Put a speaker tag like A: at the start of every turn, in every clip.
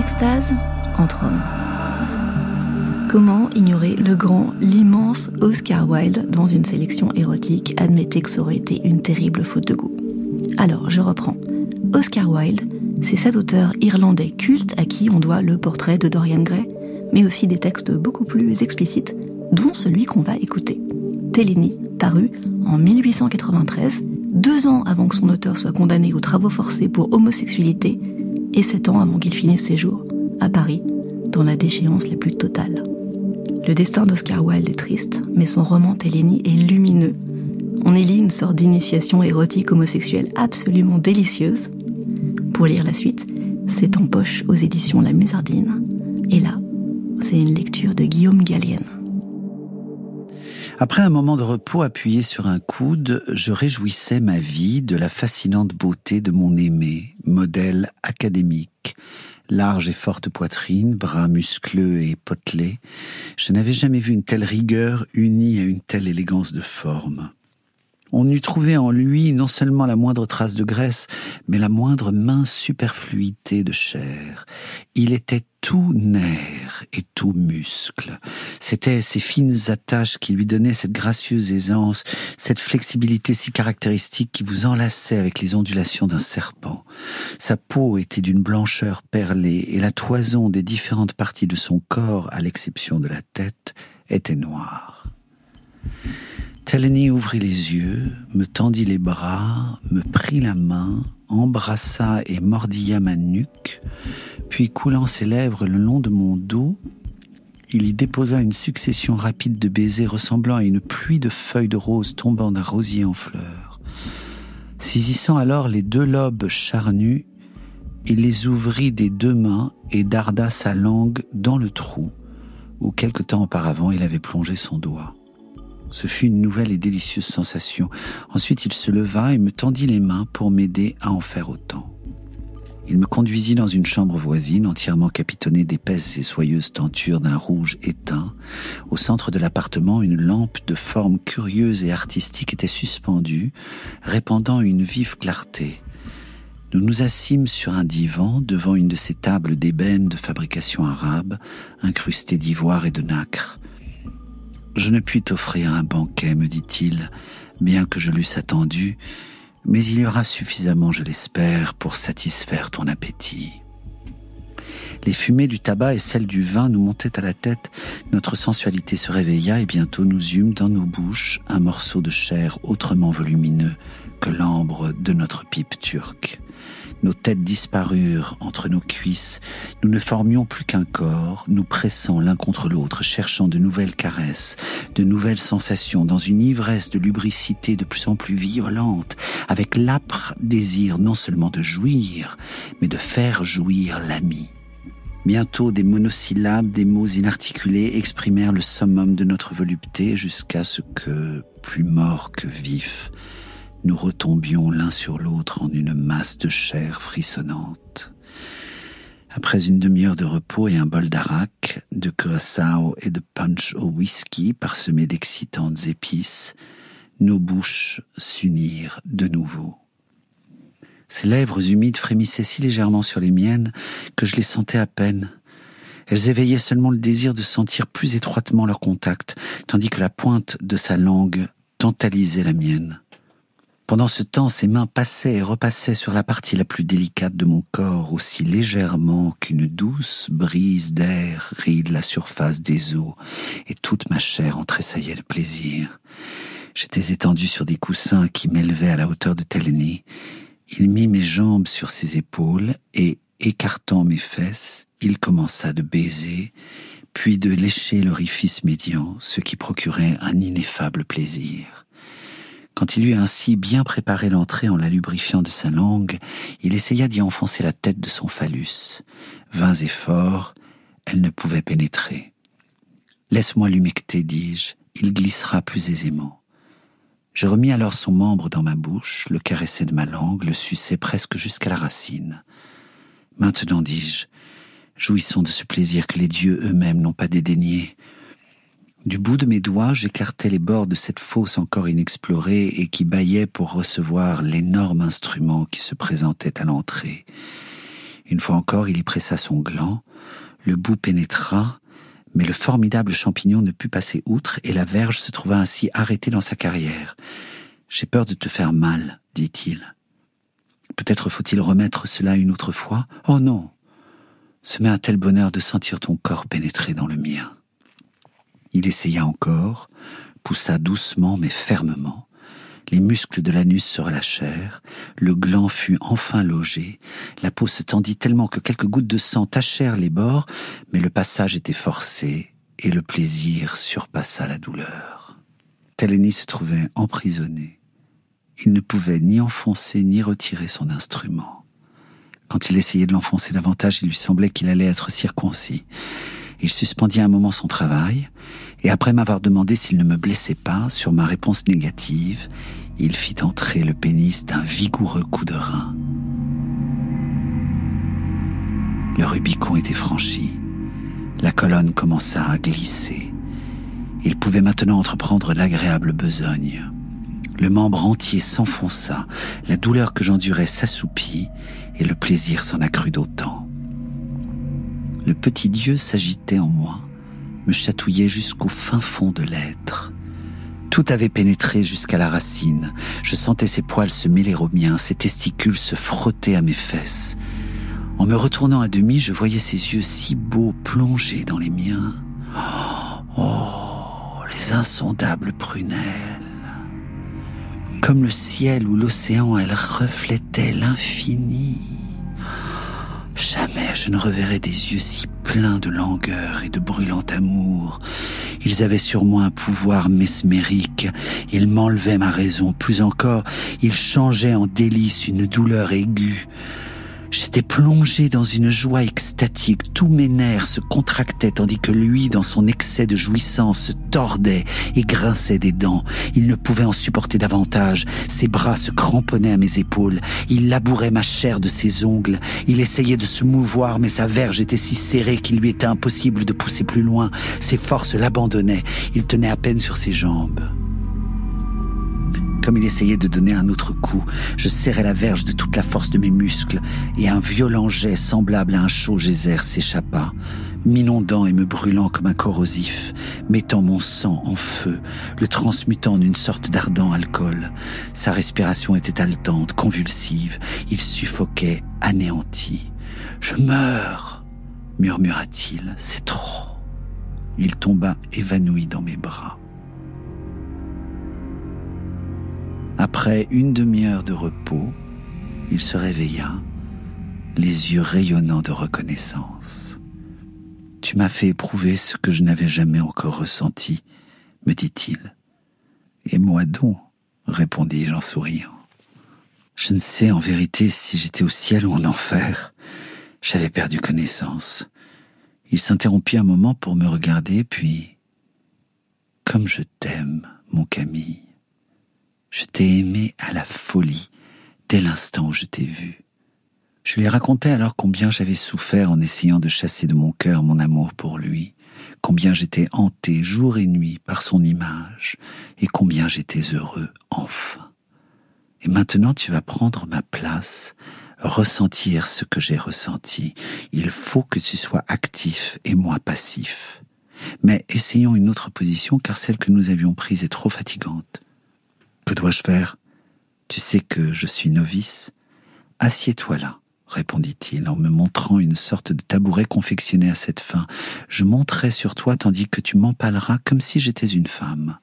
A: Extase entre hommes. Comment ignorer le grand, l'immense Oscar Wilde dans une sélection érotique Admettez que ça aurait été une terrible faute de goût. Alors, je reprends. Oscar Wilde, c'est cet auteur irlandais culte à qui on doit le portrait de Dorian Gray, mais aussi des textes beaucoup plus explicites, dont celui qu'on va écouter. Tellini, paru en 1893, deux ans avant que son auteur soit condamné aux travaux forcés pour homosexualité, et sept ans avant qu'il finisse ses jours, à Paris, dans la déchéance la plus totale. Le destin d'Oscar Wilde est triste, mais son roman Télénie est lumineux. On y lit une sorte d'initiation érotique homosexuelle absolument délicieuse. Pour lire la suite, c'est en poche aux éditions La Musardine. Et là, c'est une lecture de Guillaume Gallienne.
B: Après un moment de repos appuyé sur un coude, je réjouissais ma vie de la fascinante beauté de mon aimé, modèle académique, large et forte poitrine, bras muscleux et potelés, je n'avais jamais vu une telle rigueur unie à une telle élégance de forme. On eût trouvé en lui non seulement la moindre trace de graisse, mais la moindre mince superfluité de chair. Il était tout nerf et tout muscle. C'étaient ces fines attaches qui lui donnaient cette gracieuse aisance, cette flexibilité si caractéristique qui vous enlaçait avec les ondulations d'un serpent. Sa peau était d'une blancheur perlée et la toison des différentes parties de son corps, à l'exception de la tête, était noire. Teleny ouvrit les yeux, me tendit les bras, me prit la main, embrassa et mordilla ma nuque, puis coulant ses lèvres le long de mon dos, il y déposa une succession rapide de baisers ressemblant à une pluie de feuilles de rose tombant d'un rosier en fleurs. Saisissant alors les deux lobes charnus, il les ouvrit des deux mains et darda sa langue dans le trou où quelque temps auparavant il avait plongé son doigt. Ce fut une nouvelle et délicieuse sensation. Ensuite, il se leva et me tendit les mains pour m'aider à en faire autant. Il me conduisit dans une chambre voisine entièrement capitonnée d'épaisses et soyeuses tentures d'un rouge éteint. Au centre de l'appartement, une lampe de forme curieuse et artistique était suspendue, répandant une vive clarté. Nous nous assîmes sur un divan devant une de ces tables d'ébène de fabrication arabe, incrustées d'ivoire et de nacre. Je ne puis t'offrir un banquet, me dit-il, bien que je l'eusse attendu, mais il y aura suffisamment, je l'espère, pour satisfaire ton appétit. Les fumées du tabac et celles du vin nous montaient à la tête, notre sensualité se réveilla et bientôt nous eûmes dans nos bouches un morceau de chair autrement volumineux que l'ambre de notre pipe turque. Nos têtes disparurent entre nos cuisses. Nous ne formions plus qu'un corps, nous pressant l'un contre l'autre, cherchant de nouvelles caresses, de nouvelles sensations, dans une ivresse de lubricité de plus en plus violente, avec l'âpre désir non seulement de jouir, mais de faire jouir l'ami. Bientôt des monosyllabes, des mots inarticulés exprimèrent le summum de notre volupté jusqu'à ce que, plus mort que vif, nous retombions l'un sur l'autre en une masse de chair frissonnante. Après une demi-heure de repos et un bol d'arak, de curaçao et de punch au whisky parsemé d'excitantes épices, nos bouches s'unirent de nouveau. Ses lèvres humides frémissaient si légèrement sur les miennes que je les sentais à peine. Elles éveillaient seulement le désir de sentir plus étroitement leur contact, tandis que la pointe de sa langue tantalisait la mienne. Pendant ce temps, ses mains passaient et repassaient sur la partie la plus délicate de mon corps, aussi légèrement qu'une douce brise d'air ride la surface des eaux, et toute ma chair en tressaillait de plaisir. J'étais étendu sur des coussins qui m'élevaient à la hauteur de Télénie. Il mit mes jambes sur ses épaules et, écartant mes fesses, il commença de baiser, puis de lécher l'orifice médian, ce qui procurait un ineffable plaisir. Quand il eut ainsi bien préparé l'entrée en la lubrifiant de sa langue, il essaya d'y enfoncer la tête de son phallus. Vains efforts, elle ne pouvait pénétrer. Laisse-moi l'humecter, dis-je, il glissera plus aisément. Je remis alors son membre dans ma bouche, le caressai de ma langue, le suçai presque jusqu'à la racine. Maintenant, dis-je, jouissons de ce plaisir que les dieux eux-mêmes n'ont pas dédaigné. Du bout de mes doigts, j'écartais les bords de cette fosse encore inexplorée et qui bâillait pour recevoir l'énorme instrument qui se présentait à l'entrée. Une fois encore, il y pressa son gland, le bout pénétra, mais le formidable champignon ne put passer outre et la verge se trouva ainsi arrêtée dans sa carrière. J'ai peur de te faire mal, dit-il. Peut-être faut-il remettre cela une autre fois? Oh non. Ce m'est un tel bonheur de sentir ton corps pénétrer dans le mien. Il essaya encore, poussa doucement mais fermement. Les muscles de l'anus se relâchèrent, le gland fut enfin logé, la peau se tendit tellement que quelques gouttes de sang tachèrent les bords, mais le passage était forcé et le plaisir surpassa la douleur. Taleni se trouvait emprisonné. Il ne pouvait ni enfoncer ni retirer son instrument. Quand il essayait de l'enfoncer davantage, il lui semblait qu'il allait être circoncis. Il suspendit un moment son travail, et après m'avoir demandé s'il ne me blessait pas, sur ma réponse négative, il fit entrer le pénis d'un vigoureux coup de rein. Le Rubicon était franchi. La colonne commença à glisser. Il pouvait maintenant entreprendre l'agréable besogne. Le membre entier s'enfonça, la douleur que j'endurais s'assoupit, et le plaisir s'en accrut d'autant. Le petit Dieu s'agitait en moi, me chatouillait jusqu'au fin fond de l'être. Tout avait pénétré jusqu'à la racine. Je sentais ses poils se mêler aux miens, ses testicules se frotter à mes fesses. En me retournant à demi, je voyais ses yeux si beaux plongés dans les miens. Oh, les insondables prunelles. Comme le ciel ou l'océan, elles reflétaient l'infini. Jamais je ne reverrai des yeux si pleins de langueur et de brûlant amour. Ils avaient sur moi un pouvoir mesmérique. Ils m'enlevaient ma raison. Plus encore, ils changeaient en délice une douleur aiguë. J'étais plongé dans une joie extatique, tous mes nerfs se contractaient tandis que lui, dans son excès de jouissance, se tordait et grinçait des dents. Il ne pouvait en supporter davantage, ses bras se cramponnaient à mes épaules, il labourait ma chair de ses ongles, il essayait de se mouvoir mais sa verge était si serrée qu'il lui était impossible de pousser plus loin, ses forces l'abandonnaient, il tenait à peine sur ses jambes. Comme il essayait de donner un autre coup, je serrais la verge de toute la force de mes muscles, et un violent jet semblable à un chaud geyser s'échappa, m'inondant et me brûlant comme un corrosif, mettant mon sang en feu, le transmutant en une sorte d'ardent alcool. Sa respiration était haletante, convulsive, il suffoquait, anéanti. Je meurs, murmura-t-il, c'est trop. Il tomba évanoui dans mes bras. Après une demi-heure de repos, il se réveilla, les yeux rayonnants de reconnaissance. Tu m'as fait éprouver ce que je n'avais jamais encore ressenti, me dit-il. Et moi donc, répondis-je en souriant. Je ne sais en vérité si j'étais au ciel ou en enfer. J'avais perdu connaissance. Il s'interrompit un moment pour me regarder, puis Comme je t'aime, mon Camille. Je t'ai aimé à la folie dès l'instant où je t'ai vu. Je lui racontais alors combien j'avais souffert en essayant de chasser de mon cœur mon amour pour lui, combien j'étais hanté jour et nuit par son image, et combien j'étais heureux enfin. Et maintenant tu vas prendre ma place, ressentir ce que j'ai ressenti. Il faut que tu sois actif et moi passif. Mais essayons une autre position car celle que nous avions prise est trop fatigante. Tu sais que je suis novice. Assieds-toi là, répondit-il en me montrant une sorte de tabouret confectionné à cette fin. Je monterai sur toi tandis que tu m'empaleras comme si j'étais une femme.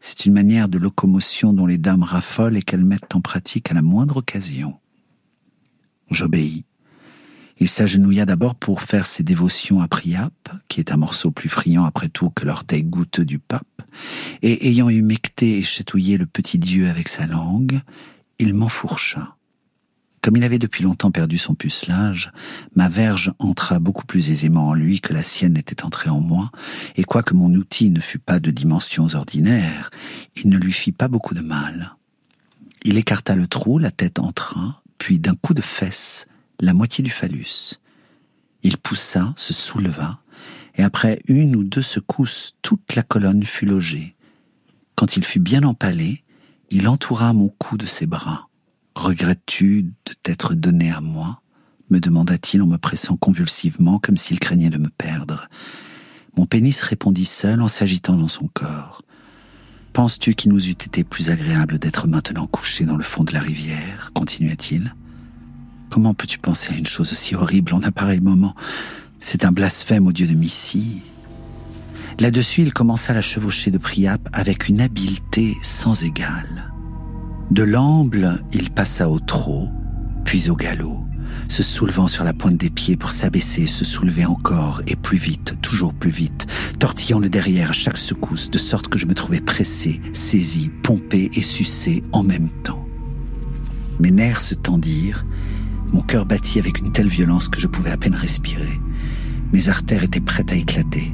B: C'est une manière de locomotion dont les dames raffolent et qu'elles mettent en pratique à la moindre occasion. J'obéis. Il s'agenouilla d'abord pour faire ses dévotions à Priap, qui est un morceau plus friand après tout que l'orteil goûteux du pape, et ayant humecté et chatouillé le petit Dieu avec sa langue, il m'enfourcha. Comme il avait depuis longtemps perdu son pucelage, ma verge entra beaucoup plus aisément en lui que la sienne était entrée en moi, et quoique mon outil ne fût pas de dimensions ordinaires, il ne lui fit pas beaucoup de mal. Il écarta le trou, la tête entra, puis d'un coup de fesse, la moitié du phallus. Il poussa, se souleva, et après une ou deux secousses, toute la colonne fut logée. Quand il fut bien empalé, il entoura mon cou de ses bras. Regrettes-tu de t'être donné à moi? me demanda-t-il en me pressant convulsivement comme s'il craignait de me perdre. Mon pénis répondit seul en s'agitant dans son corps. Penses-tu qu'il nous eût été plus agréable d'être maintenant couchés dans le fond de la rivière? continua-t-il. Comment peux-tu penser à une chose aussi horrible en un pareil moment? C'est un blasphème au dieu de Missy. Là-dessus, il commença la chevaucher de Priap avec une habileté sans égale. De l'amble, il passa au trot, puis au galop se soulevant sur la pointe des pieds pour s'abaisser, se soulever encore et plus vite, toujours plus vite, tortillant le derrière à chaque secousse, de sorte que je me trouvais pressé, saisi, pompé et sucé en même temps. Mes nerfs se tendirent, mon cœur battit avec une telle violence que je pouvais à peine respirer. Mes artères étaient prêtes à éclater.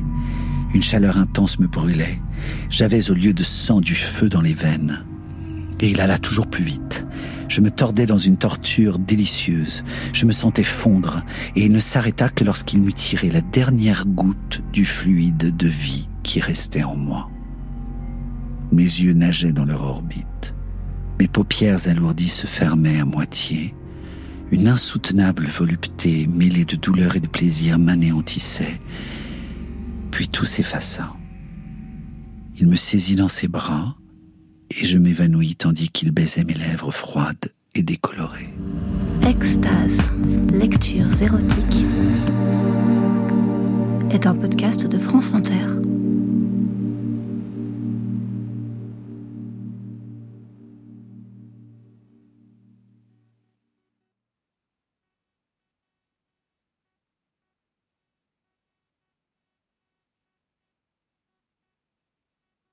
B: Une chaleur intense me brûlait. J'avais au lieu de sang du feu dans les veines. Et il alla toujours plus vite. Je me tordais dans une torture délicieuse. Je me sentais fondre, et il ne s'arrêta que lorsqu'il m'eut tiré la dernière goutte du fluide de vie qui restait en moi. Mes yeux nageaient dans leur orbite. Mes paupières alourdies se fermaient à moitié. Une insoutenable volupté mêlée de douleur et de plaisir m'anéantissait. Puis tout s'effaça. Il me saisit dans ses bras, et je m'évanouis tandis qu'il baisait mes lèvres froides et décolorées.
A: Extase, lectures érotiques est un podcast de France Inter.